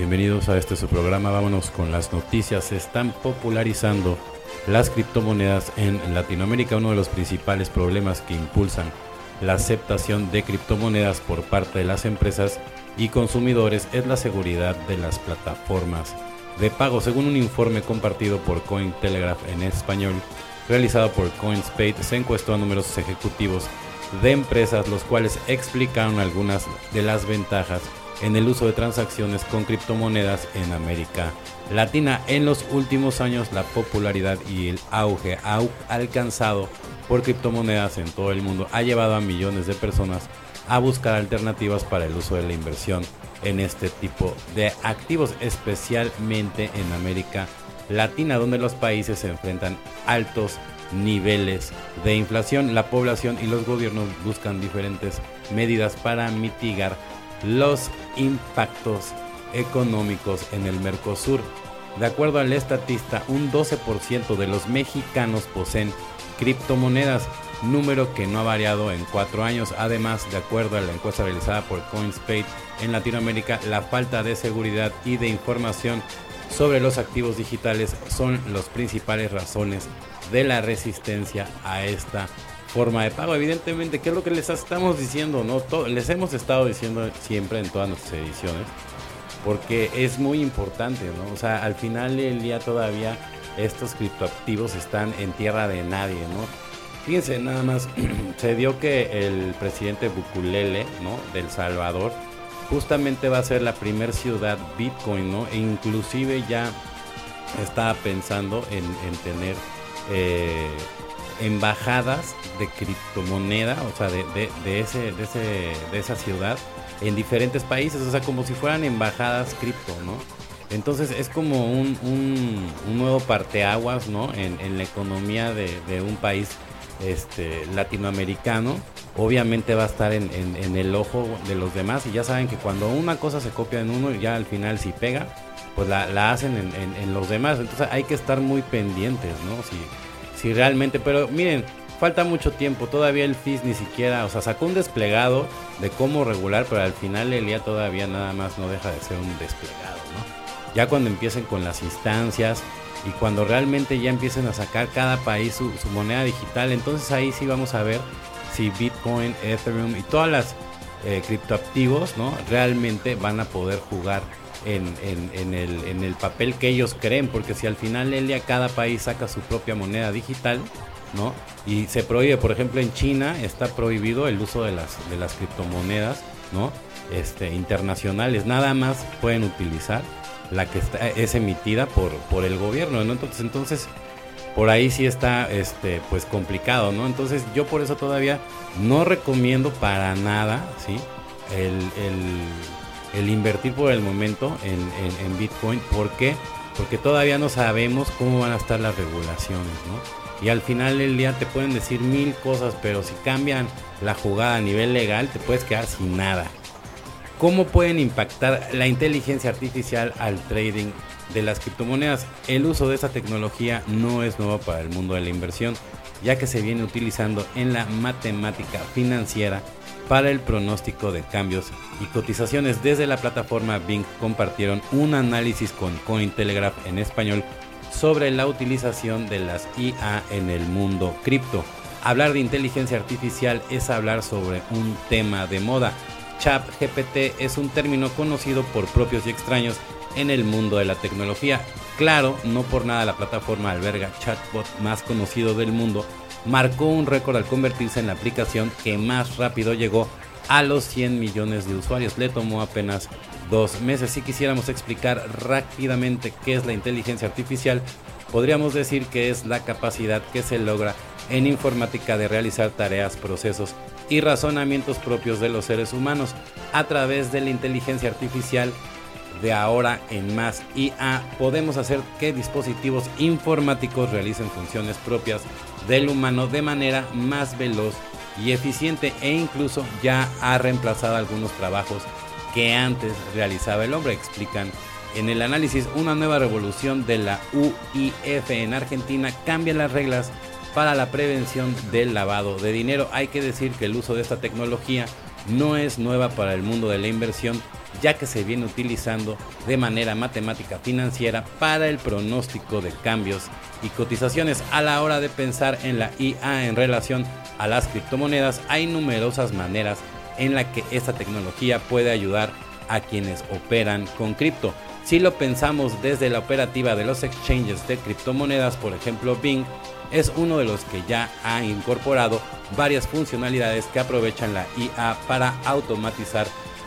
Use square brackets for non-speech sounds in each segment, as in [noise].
Bienvenidos a este su programa. Vámonos con las noticias. Se están popularizando las criptomonedas en Latinoamérica. Uno de los principales problemas que impulsan la aceptación de criptomonedas por parte de las empresas y consumidores es la seguridad de las plataformas de pago. Según un informe compartido por Cointelegraph en español, realizado por CoinSpade, se encuestó a numerosos ejecutivos de empresas, los cuales explicaron algunas de las ventajas en el uso de transacciones con criptomonedas en América Latina. En los últimos años la popularidad y el auge alcanzado por criptomonedas en todo el mundo ha llevado a millones de personas a buscar alternativas para el uso de la inversión en este tipo de activos, especialmente en América Latina, donde los países se enfrentan altos niveles de inflación. La población y los gobiernos buscan diferentes medidas para mitigar los impactos económicos en el Mercosur. De acuerdo al estatista, un 12% de los mexicanos poseen criptomonedas, número que no ha variado en cuatro años. Además, de acuerdo a la encuesta realizada por CoinSpade en Latinoamérica, la falta de seguridad y de información sobre los activos digitales son las principales razones de la resistencia a esta forma de pago. Evidentemente, ¿qué es lo que les estamos diciendo? no Les hemos estado diciendo siempre en todas nuestras ediciones, porque es muy importante, ¿no? O sea, al final del día todavía estos criptoactivos están en tierra de nadie, ¿no? Fíjense, nada más, [clears throat] se dio que el presidente Bukulele, ¿no? Del Salvador, justamente va a ser la primer ciudad Bitcoin, ¿no? E inclusive ya estaba pensando en, tener... Eh, embajadas de criptomoneda, o sea, de, de, ese, de, ese, de esa ciudad en diferentes países, o sea, como si fueran embajadas cripto, ¿no? Entonces es como un, un, nuevo parteaguas, ¿no? En, la economía de, un país este, latinoamericano. Obviamente va a estar en, el ojo de los demás y ya saben que cuando una cosa se copia en uno, ya al final si pega, pues la, la hacen en, los demás. Entonces hay que estar muy pendientes, ¿no? Si, si realmente, pero miren, falta mucho tiempo, todavía el FIS ni siquiera, o sea, sacó un desplegado de cómo regular, pero al final el día todavía nada más no deja de ser un desplegado, ¿no? Ya cuando empiecen con las instancias y cuando realmente ya empiecen a sacar cada país su, moneda digital, entonces ahí sí vamos a ver si Bitcoin, Ethereum y todas las eh, criptoactivos, ¿no? Realmente van a poder jugar en, el, papel que ellos creen, porque si al final el día cada país saca su propia moneda digital, ¿no? Y se prohíbe, por ejemplo, en China está prohibido el uso de las, de las criptomonedas, ¿no? Este, internacionales, nada más pueden utilizar la que está, es emitida por, por el gobierno, ¿no? Entonces, entonces, por ahí sí está, este, pues complicado, ¿no? Entonces, yo por eso todavía no recomiendo para nada, ¿sí? el el invertir por el momento en, Bitcoin. ¿Por qué? Porque todavía no sabemos cómo van a estar las regulaciones, ¿no? Y al final del día te pueden decir mil cosas, pero si cambian la jugada a nivel legal, te puedes quedar sin nada. ¿Cómo pueden impactar la inteligencia artificial al trading de las criptomonedas? El uso de esta tecnología no es nuevo para el mundo de la inversión, ya que se viene utilizando en la matemática financiera para el pronóstico de cambios y cotizaciones. Desde la plataforma Bing compartieron un análisis con Cointelegraph en español sobre la utilización de las IA en el mundo cripto. Hablar de inteligencia artificial es hablar sobre un tema de moda. Chat GPT es un término conocido por propios y extraños en el mundo de la tecnología. Claro, no por nada la plataforma alberga chatbot más conocido del mundo marcó un récord al convertirse en la aplicación que más rápido llegó a los 100 millones de usuarios. Le tomó apenas dos meses. Si quisiéramos explicar rápidamente qué es la inteligencia artificial, podríamos decir que es la capacidad que se logra en informática de realizar tareas, procesos y razonamientos propios de los seres humanos a través de la inteligencia artificial de ahora en más IA podemos hacer que dispositivos informáticos realicen funciones propias del humano de manera más veloz y eficiente e incluso ya ha reemplazado algunos trabajos que antes realizaba el hombre, explican en el análisis una nueva revolución de la UIF en Argentina cambia las reglas para la prevención del lavado de dinero. Hay que decir que el uso de esta tecnología no es nueva para el mundo de la inversión, ya que se viene utilizando de manera matemática financiera para el pronóstico de cambios y cotizaciones. A la hora de pensar en la IA en relación a las criptomonedas, hay numerosas maneras en la que esta tecnología puede ayudar a quienes operan con cripto. Si lo pensamos desde la operativa de los exchanges de criptomonedas, por ejemplo Bing, es uno de los que ya ha incorporado varias funcionalidades que aprovechan la IA para automatizar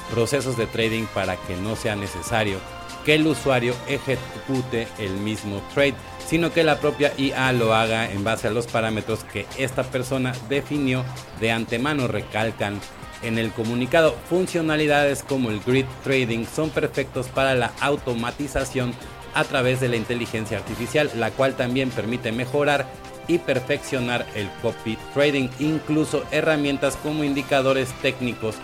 procesos de trading para que no sea necesario que el usuario ejecute el mismo trade, sino que la propia IA lo haga en base a los parámetros que esta persona definió de antemano, recalcan en el comunicado. Funcionalidades como el grid trading son perfectos para la automatización a través de la inteligencia artificial, la cual también permite mejorar y perfeccionar el copy trading. Incluso herramientas como indicadores técnicos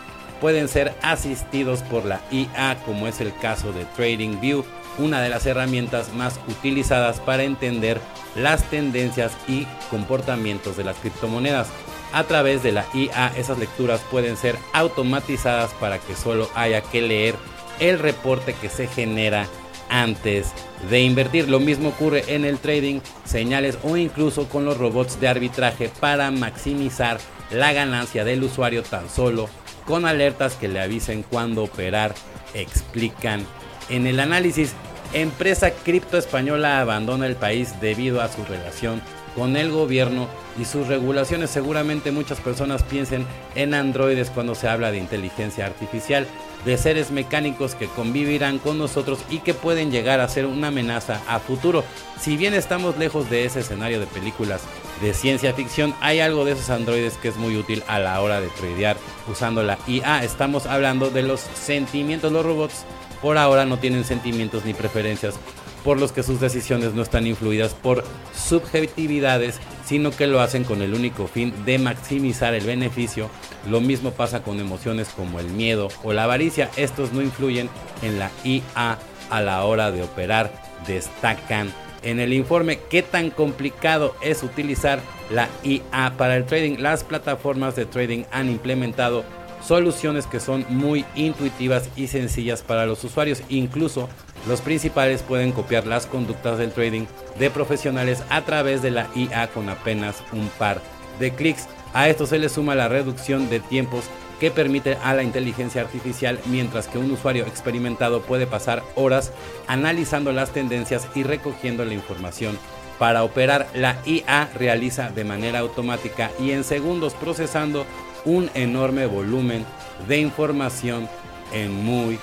pueden ser asistidos por la IA, como es el caso de TradingView, una de las herramientas más utilizadas para entender las tendencias y comportamientos de las criptomonedas. A través de la IA esas lecturas pueden ser automatizadas para que solo haya que leer el reporte que se genera antes de invertir. Lo mismo ocurre en el trading, señales o incluso con los robots de arbitraje para maximizar la ganancia del usuario tan solo con alertas que le avisen cuándo operar, explican. En el análisis, empresa cripto española abandona el país debido a su relación con el gobierno y sus regulaciones. Seguramente muchas personas piensen en androides cuando se habla de inteligencia artificial, de seres mecánicos que convivirán con nosotros y que pueden llegar a ser una amenaza a futuro. Si bien estamos lejos de ese escenario de películas de ciencia ficción, hay algo de esos androides que es muy útil a la hora de tradear usando la IA. Estamos hablando de los sentimientos. Los robots por ahora no tienen sentimientos ni preferencias por los que sus decisiones no están influidas por subjetividades, sino que lo hacen con el único fin de maximizar el beneficio. Lo mismo pasa con emociones como el miedo o la avaricia. Estos no influyen en la IA a la hora de operar, destacan en el informe qué tan complicado es utilizar la IA para el trading. Las plataformas de trading han implementado soluciones que son muy intuitivas y sencillas para los usuarios. Incluso los principales pueden copiar las conductas del trading de profesionales a través de la IA con apenas un par de clics. A esto se le suma la reducción de tiempos que permite a la inteligencia artificial, mientras que un usuario experimentado puede pasar horas analizando las tendencias y recogiendo la información. Para operar, la IA realiza de manera automática y en segundos procesando un enorme volumen de información en muy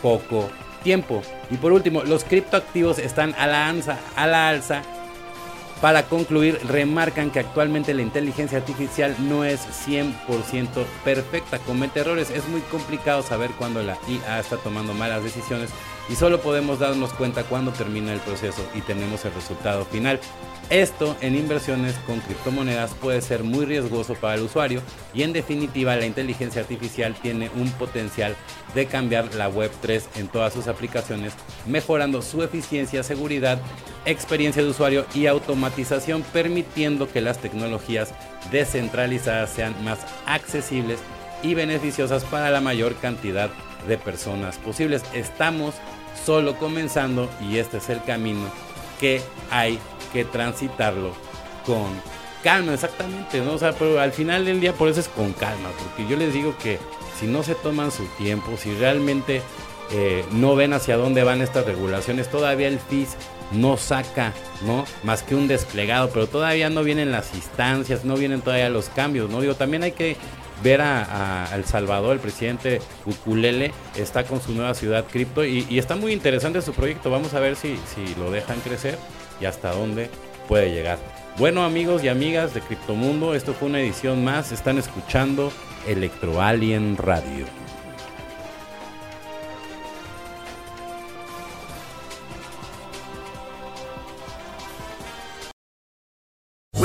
poco tiempo. Y por último, los criptoactivos están a la, alza, a la alza. Para concluir, remarcan que actualmente la inteligencia artificial no es 100% perfecta, comete errores, es muy complicado saber cuándo la IA está tomando malas decisiones y solo podemos darnos cuenta cuando termina el proceso y tenemos el resultado final. Esto en inversiones con criptomonedas puede ser muy riesgoso para el usuario y en definitiva la inteligencia artificial tiene un potencial de cambiar la Web3 en todas sus aplicaciones, mejorando su eficiencia, seguridad, experiencia de usuario y automatización, permitiendo que las tecnologías descentralizadas sean más accesibles y beneficiosas para la mayor cantidad de personas posibles. Estamos solo comenzando y este es el camino que hay que transitarlo con calma, exactamente, ¿no? O pero al final del día por eso es con calma, porque yo les digo que si no se toman su tiempo, si realmente eh, no ven hacia dónde van estas regulaciones, todavía el FIS no saca, ¿no? Más que un desplegado, pero todavía no vienen las instancias, no vienen todavía los cambios, ¿no? Digo, también hay que ver a, El Salvador, el presidente Ukulele, está con su nueva ciudad cripto y, y, está muy interesante su proyecto. Vamos a ver si, si lo dejan crecer y hasta dónde puede llegar. Bueno amigos y amigas de Criptomundo, esto fue una edición más, están escuchando Electro Alien Radio.